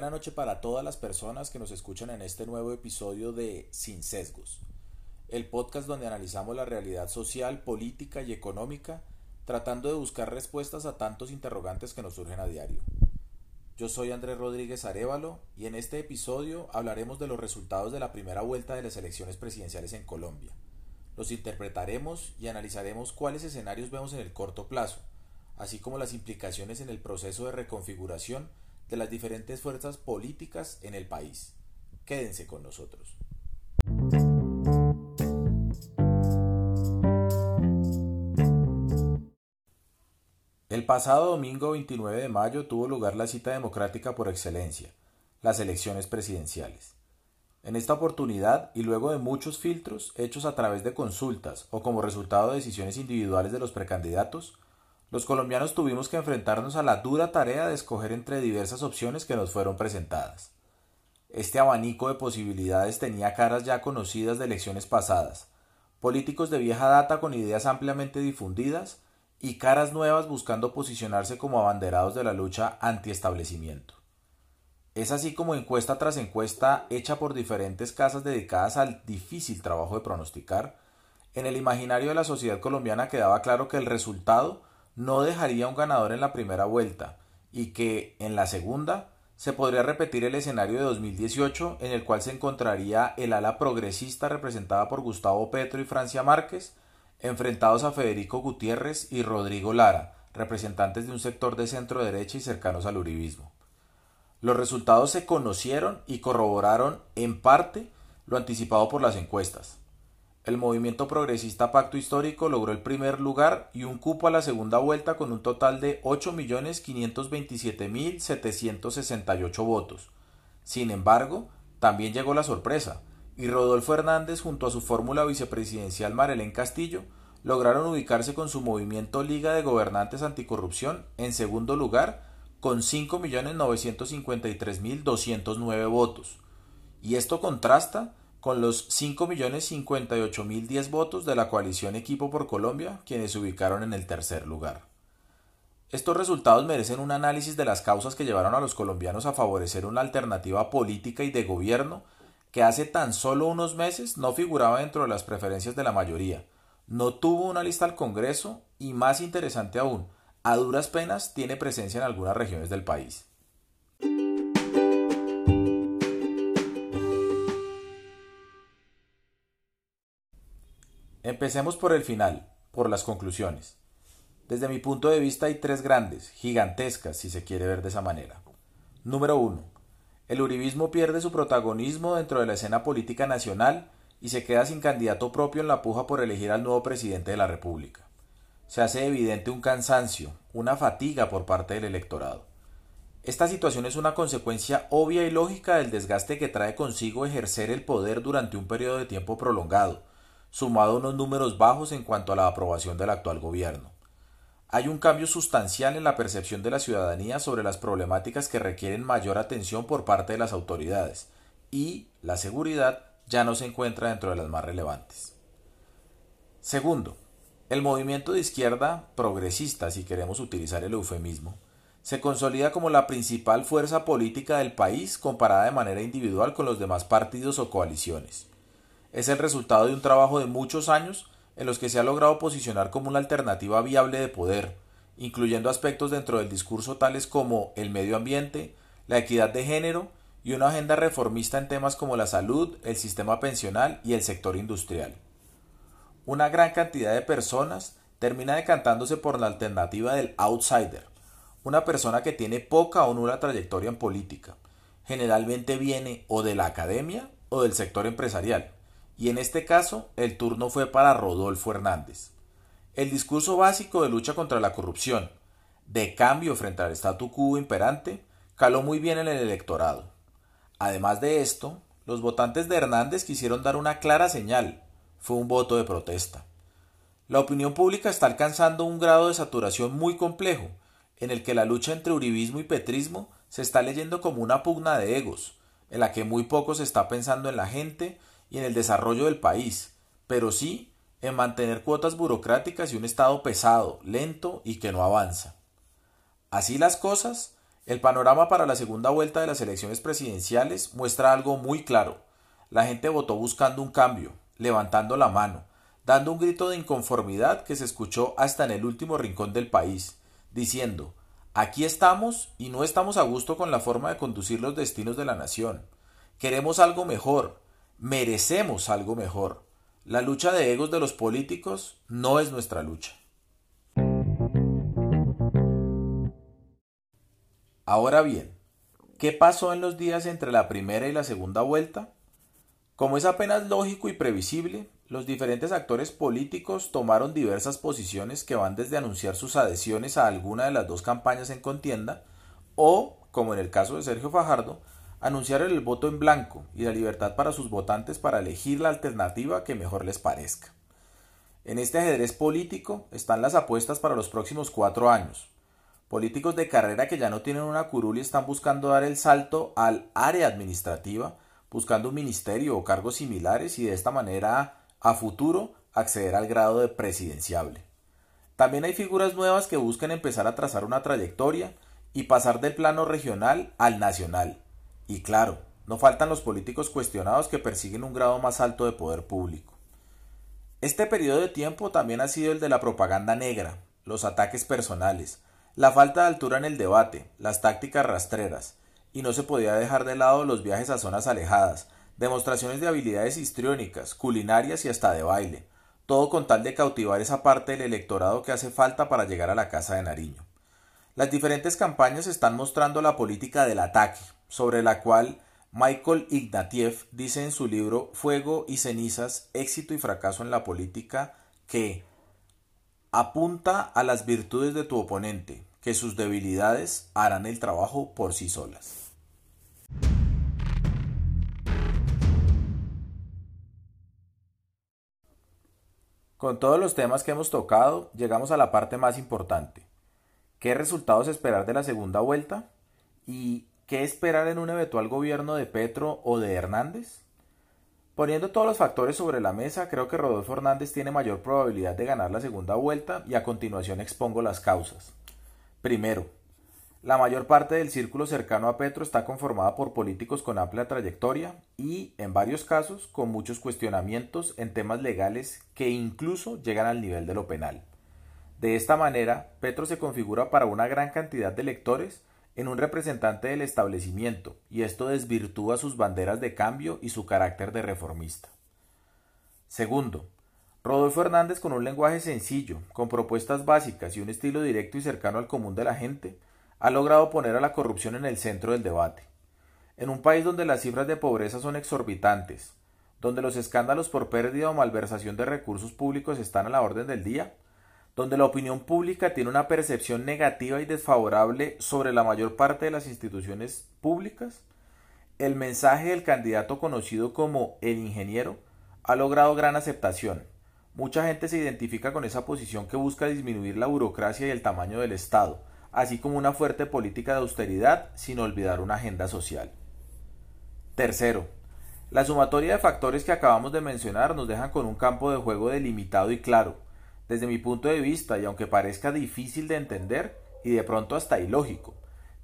Buena noche para todas las personas que nos escuchan en este nuevo episodio de Sin Sesgos, el podcast donde analizamos la realidad social, política y económica, tratando de buscar respuestas a tantos interrogantes que nos surgen a diario. Yo soy Andrés Rodríguez Arevalo y en este episodio hablaremos de los resultados de la primera vuelta de las elecciones presidenciales en Colombia. Los interpretaremos y analizaremos cuáles escenarios vemos en el corto plazo, así como las implicaciones en el proceso de reconfiguración de las diferentes fuerzas políticas en el país. Quédense con nosotros. El pasado domingo 29 de mayo tuvo lugar la cita democrática por excelencia, las elecciones presidenciales. En esta oportunidad, y luego de muchos filtros hechos a través de consultas o como resultado de decisiones individuales de los precandidatos, los colombianos tuvimos que enfrentarnos a la dura tarea de escoger entre diversas opciones que nos fueron presentadas. Este abanico de posibilidades tenía caras ya conocidas de elecciones pasadas, políticos de vieja data con ideas ampliamente difundidas y caras nuevas buscando posicionarse como abanderados de la lucha antiestablecimiento. Es así como encuesta tras encuesta hecha por diferentes casas dedicadas al difícil trabajo de pronosticar, en el imaginario de la sociedad colombiana quedaba claro que el resultado no dejaría un ganador en la primera vuelta y que en la segunda se podría repetir el escenario de 2018 en el cual se encontraría el ala progresista representada por Gustavo Petro y Francia Márquez enfrentados a Federico Gutiérrez y Rodrigo Lara, representantes de un sector de centro derecha y cercanos al uribismo. Los resultados se conocieron y corroboraron en parte lo anticipado por las encuestas. El movimiento progresista Pacto Histórico logró el primer lugar y un cupo a la segunda vuelta con un total de 8.527.768 votos. Sin embargo, también llegó la sorpresa, y Rodolfo Hernández junto a su fórmula vicepresidencial Marelén Castillo lograron ubicarse con su movimiento Liga de Gobernantes Anticorrupción en segundo lugar con 5.953.209 votos. Y esto contrasta con los 5.058.010 votos de la coalición Equipo por Colombia, quienes se ubicaron en el tercer lugar. Estos resultados merecen un análisis de las causas que llevaron a los colombianos a favorecer una alternativa política y de gobierno que hace tan solo unos meses no figuraba dentro de las preferencias de la mayoría, no tuvo una lista al Congreso y, más interesante aún, a duras penas tiene presencia en algunas regiones del país. Empecemos por el final, por las conclusiones. Desde mi punto de vista hay tres grandes, gigantescas si se quiere ver de esa manera. Número 1. El uribismo pierde su protagonismo dentro de la escena política nacional y se queda sin candidato propio en la puja por elegir al nuevo presidente de la República. Se hace evidente un cansancio, una fatiga por parte del electorado. Esta situación es una consecuencia obvia y lógica del desgaste que trae consigo ejercer el poder durante un periodo de tiempo prolongado, sumado a unos números bajos en cuanto a la aprobación del actual gobierno. Hay un cambio sustancial en la percepción de la ciudadanía sobre las problemáticas que requieren mayor atención por parte de las autoridades, y la seguridad ya no se encuentra dentro de las más relevantes. Segundo, el movimiento de izquierda progresista, si queremos utilizar el eufemismo, se consolida como la principal fuerza política del país comparada de manera individual con los demás partidos o coaliciones es el resultado de un trabajo de muchos años en los que se ha logrado posicionar como una alternativa viable de poder, incluyendo aspectos dentro del discurso tales como el medio ambiente, la equidad de género y una agenda reformista en temas como la salud, el sistema pensional y el sector industrial. Una gran cantidad de personas termina decantándose por la alternativa del outsider, una persona que tiene poca o nula trayectoria en política. Generalmente viene o de la academia o del sector empresarial y en este caso el turno fue para Rodolfo Hernández. El discurso básico de lucha contra la corrupción, de cambio frente al statu quo imperante, caló muy bien en el electorado. Además de esto, los votantes de Hernández quisieron dar una clara señal, fue un voto de protesta. La opinión pública está alcanzando un grado de saturación muy complejo, en el que la lucha entre uribismo y petrismo se está leyendo como una pugna de egos, en la que muy poco se está pensando en la gente y en el desarrollo del país, pero sí en mantener cuotas burocráticas y un Estado pesado, lento y que no avanza. Así las cosas, El panorama para la segunda vuelta de las elecciones presidenciales muestra algo muy claro. La gente votó buscando un cambio, levantando la mano, dando un grito de inconformidad que se escuchó hasta en el último rincón del país, diciendo Aquí estamos y no estamos a gusto con la forma de conducir los destinos de la nación. Queremos algo mejor, merecemos algo mejor. La lucha de egos de los políticos no es nuestra lucha. Ahora bien, ¿qué pasó en los días entre la primera y la segunda vuelta? Como es apenas lógico y previsible, los diferentes actores políticos tomaron diversas posiciones que van desde anunciar sus adhesiones a alguna de las dos campañas en contienda o, como en el caso de Sergio Fajardo, anunciar el voto en blanco y la libertad para sus votantes para elegir la alternativa que mejor les parezca. En este ajedrez político están las apuestas para los próximos cuatro años, Políticos de carrera que ya no tienen una curul y están buscando dar el salto al área administrativa, buscando un ministerio o cargos similares y de esta manera a futuro acceder al grado de presidenciable. También hay figuras nuevas que buscan empezar a trazar una trayectoria y pasar del plano regional al nacional. Y claro, no faltan los políticos cuestionados que persiguen un grado más alto de poder público. Este periodo de tiempo también ha sido el de la propaganda negra, los ataques personales, la falta de altura en el debate, las tácticas rastreras, y no se podía dejar de lado los viajes a zonas alejadas, demostraciones de habilidades histriónicas, culinarias y hasta de baile, todo con tal de cautivar esa parte del electorado que hace falta para llegar a la Casa de Nariño. Las diferentes campañas están mostrando la política del ataque, sobre la cual Michael Ignatieff dice en su libro Fuego y cenizas, éxito y fracaso en la política que Apunta a las virtudes de tu oponente, que sus debilidades harán el trabajo por sí solas. Con todos los temas que hemos tocado, llegamos a la parte más importante. ¿Qué resultados esperar de la segunda vuelta? ¿Y qué esperar en un eventual gobierno de Petro o de Hernández? Poniendo todos los factores sobre la mesa, creo que Rodolfo Hernández tiene mayor probabilidad de ganar la segunda vuelta y a continuación expongo las causas. Primero, la mayor parte del círculo cercano a Petro está conformada por políticos con amplia trayectoria y, en varios casos, con muchos cuestionamientos en temas legales que incluso llegan al nivel de lo penal. De esta manera, Petro se configura para una gran cantidad de electores en un representante del establecimiento, y esto desvirtúa sus banderas de cambio y su carácter de reformista. Segundo, Rodolfo Hernández con un lenguaje sencillo, con propuestas básicas y un estilo directo y cercano al común de la gente, ha logrado poner a la corrupción en el centro del debate. En un país donde las cifras de pobreza son exorbitantes, donde los escándalos por pérdida o malversación de recursos públicos están a la orden del día, donde la opinión pública tiene una percepción negativa y desfavorable sobre la mayor parte de las instituciones públicas, el mensaje del candidato conocido como el ingeniero ha logrado gran aceptación. Mucha gente se identifica con esa posición que busca disminuir la burocracia y el tamaño del Estado, así como una fuerte política de austeridad sin olvidar una agenda social. Tercero, la sumatoria de factores que acabamos de mencionar nos dejan con un campo de juego delimitado y claro, desde mi punto de vista, y aunque parezca difícil de entender y de pronto hasta ilógico,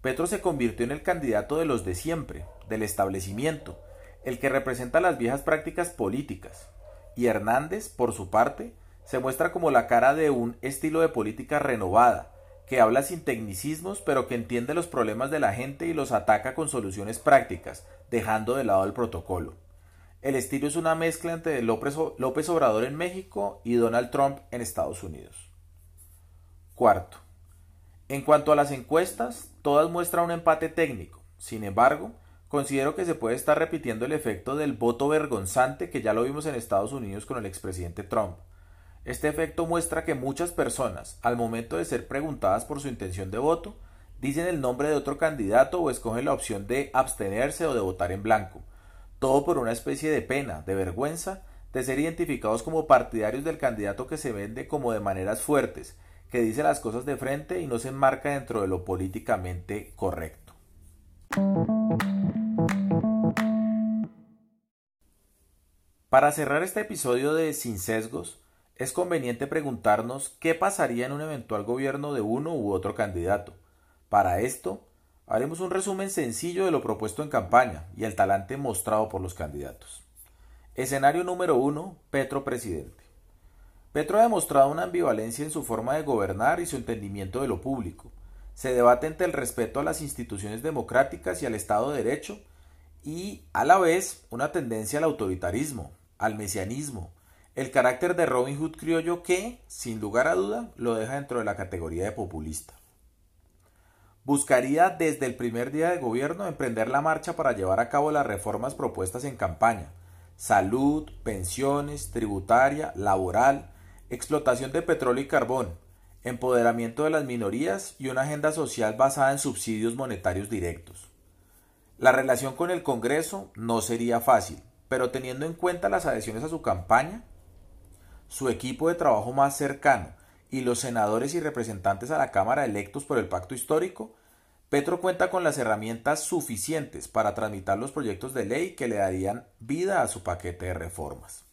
Petro se convirtió en el candidato de los de siempre, del establecimiento, el que representa las viejas prácticas políticas, y Hernández, por su parte, se muestra como la cara de un estilo de política renovada, que habla sin tecnicismos pero que entiende los problemas de la gente y los ataca con soluciones prácticas, dejando de lado el protocolo. El estilo es una mezcla entre López, Obrador en México y Donald Trump en Estados Unidos. Cuarto. En cuanto a las encuestas, todas muestran un empate técnico. Sin embargo, considero que se puede estar repitiendo el efecto del voto vergonzante que ya lo vimos en Estados Unidos con el expresidente Trump. Este efecto muestra que muchas personas, al momento de ser preguntadas por su intención de voto, dicen el nombre de otro candidato o escogen la opción de abstenerse o de votar en blanco, todo por una especie de pena, de vergüenza, de ser identificados como partidarios del candidato que se vende como de maneras fuertes, que dice las cosas de frente y no se enmarca dentro de lo políticamente correcto. Para cerrar este episodio de Sin Sesgos, es conveniente preguntarnos qué pasaría en un eventual gobierno de uno u otro candidato. Para esto, Haremos un resumen sencillo de lo propuesto en campaña y el talante mostrado por los candidatos. Escenario número 1. Petro presidente. Petro ha demostrado una ambivalencia en su forma de gobernar y su entendimiento de lo público. Se debate entre el respeto a las instituciones democráticas y al Estado de Derecho y, a la vez, una tendencia al autoritarismo, al mesianismo, el carácter de Robin Hood criollo que, sin lugar a duda, lo deja dentro de la categoría de populista. Buscaría desde el primer día de gobierno emprender la marcha para llevar a cabo las reformas propuestas en campaña, salud, pensiones, tributaria, laboral, explotación de petróleo y carbón, empoderamiento de las minorías y una agenda social basada en subsidios monetarios directos. La relación con el Congreso no sería fácil, pero teniendo en cuenta las adhesiones a su campaña, su equipo de trabajo más cercano y los senadores y representantes a la Cámara electos por el pacto histórico, Petro cuenta con las herramientas suficientes para tramitar los proyectos de ley que le darían vida a su paquete de reformas.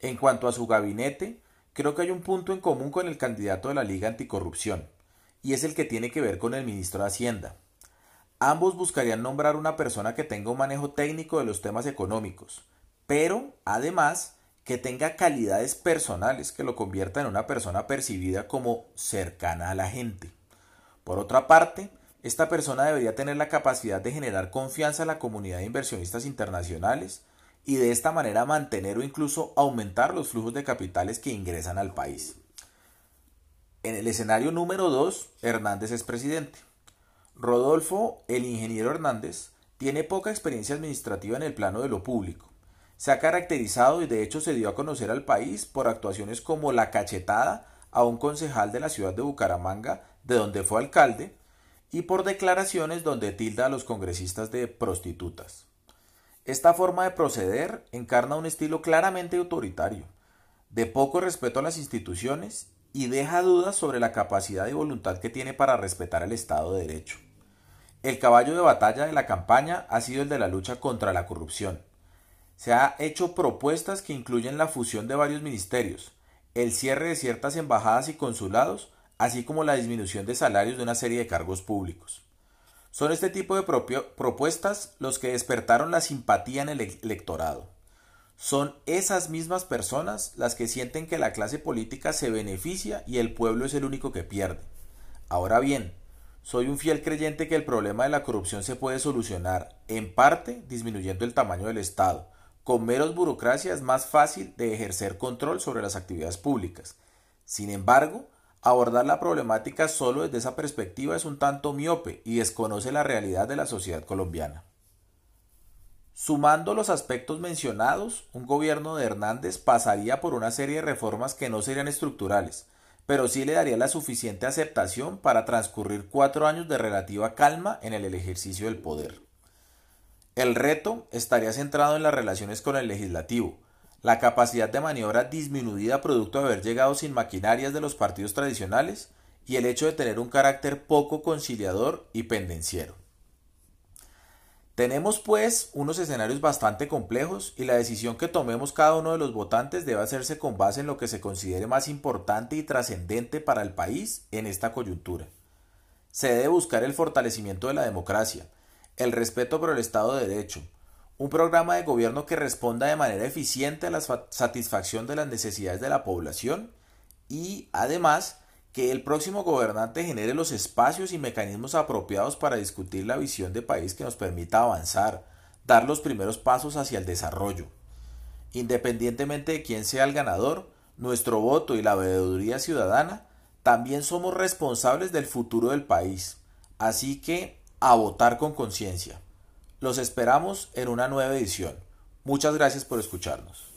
En cuanto a su gabinete, creo que hay un punto en común con el candidato de la Liga Anticorrupción, y es el que tiene que ver con el ministro de Hacienda. Ambos buscarían nombrar una persona que tenga un manejo técnico de los temas económicos, pero además que tenga calidades personales que lo convierta en una persona percibida como cercana a la gente. Por otra parte, esta persona debería tener la capacidad de generar confianza a la comunidad de inversionistas internacionales y de esta manera mantener o incluso aumentar los flujos de capitales que ingresan al país. En el escenario número 2, Hernández es presidente. Rodolfo, el ingeniero Hernández, tiene poca experiencia administrativa en el plano de lo público. Se ha caracterizado y de hecho se dio a conocer al país por actuaciones como la cachetada a un concejal de la ciudad de Bucaramanga, de donde fue alcalde, y por declaraciones donde tilda a los congresistas de prostitutas. Esta forma de proceder encarna un estilo claramente autoritario, de poco respeto a las instituciones y deja dudas sobre la capacidad y voluntad que tiene para respetar el Estado de Derecho. El caballo de batalla de la campaña ha sido el de la lucha contra la corrupción. Se ha hecho propuestas que incluyen la fusión de varios ministerios, el cierre de ciertas embajadas y consulados, así como la disminución de salarios de una serie de cargos públicos. Son este tipo de propuestas los que despertaron la simpatía en el electorado. Son esas mismas personas las que sienten que la clase política se beneficia y el pueblo es el único que pierde. Ahora bien, soy un fiel creyente que el problema de la corrupción se puede solucionar, en parte, disminuyendo el tamaño del Estado. Con meros burocracia es más fácil de ejercer control sobre las actividades públicas. Sin embargo, abordar la problemática solo desde esa perspectiva es un tanto miope y desconoce la realidad de la sociedad colombiana. Sumando los aspectos mencionados, un gobierno de Hernández pasaría por una serie de reformas que no serían estructurales, pero sí le daría la suficiente aceptación para transcurrir cuatro años de relativa calma en el ejercicio del poder. El reto estaría centrado en las relaciones con el legislativo, la capacidad de maniobra disminuida producto de haber llegado sin maquinarias de los partidos tradicionales y el hecho de tener un carácter poco conciliador y pendenciero. Tenemos pues unos escenarios bastante complejos y la decisión que tomemos cada uno de los votantes debe hacerse con base en lo que se considere más importante y trascendente para el país en esta coyuntura. Se debe buscar el fortalecimiento de la democracia, el respeto por el Estado de Derecho, un programa de gobierno que responda de manera eficiente a la satisfacción de las necesidades de la población y, además, que el próximo gobernante genere los espacios y mecanismos apropiados para discutir la visión de país que nos permita avanzar, dar los primeros pasos hacia el desarrollo. Independientemente de quién sea el ganador, nuestro voto y la veeduría ciudadana también somos responsables del futuro del país. Así que, a votar con conciencia. Los esperamos en una nueva edición. Muchas gracias por escucharnos.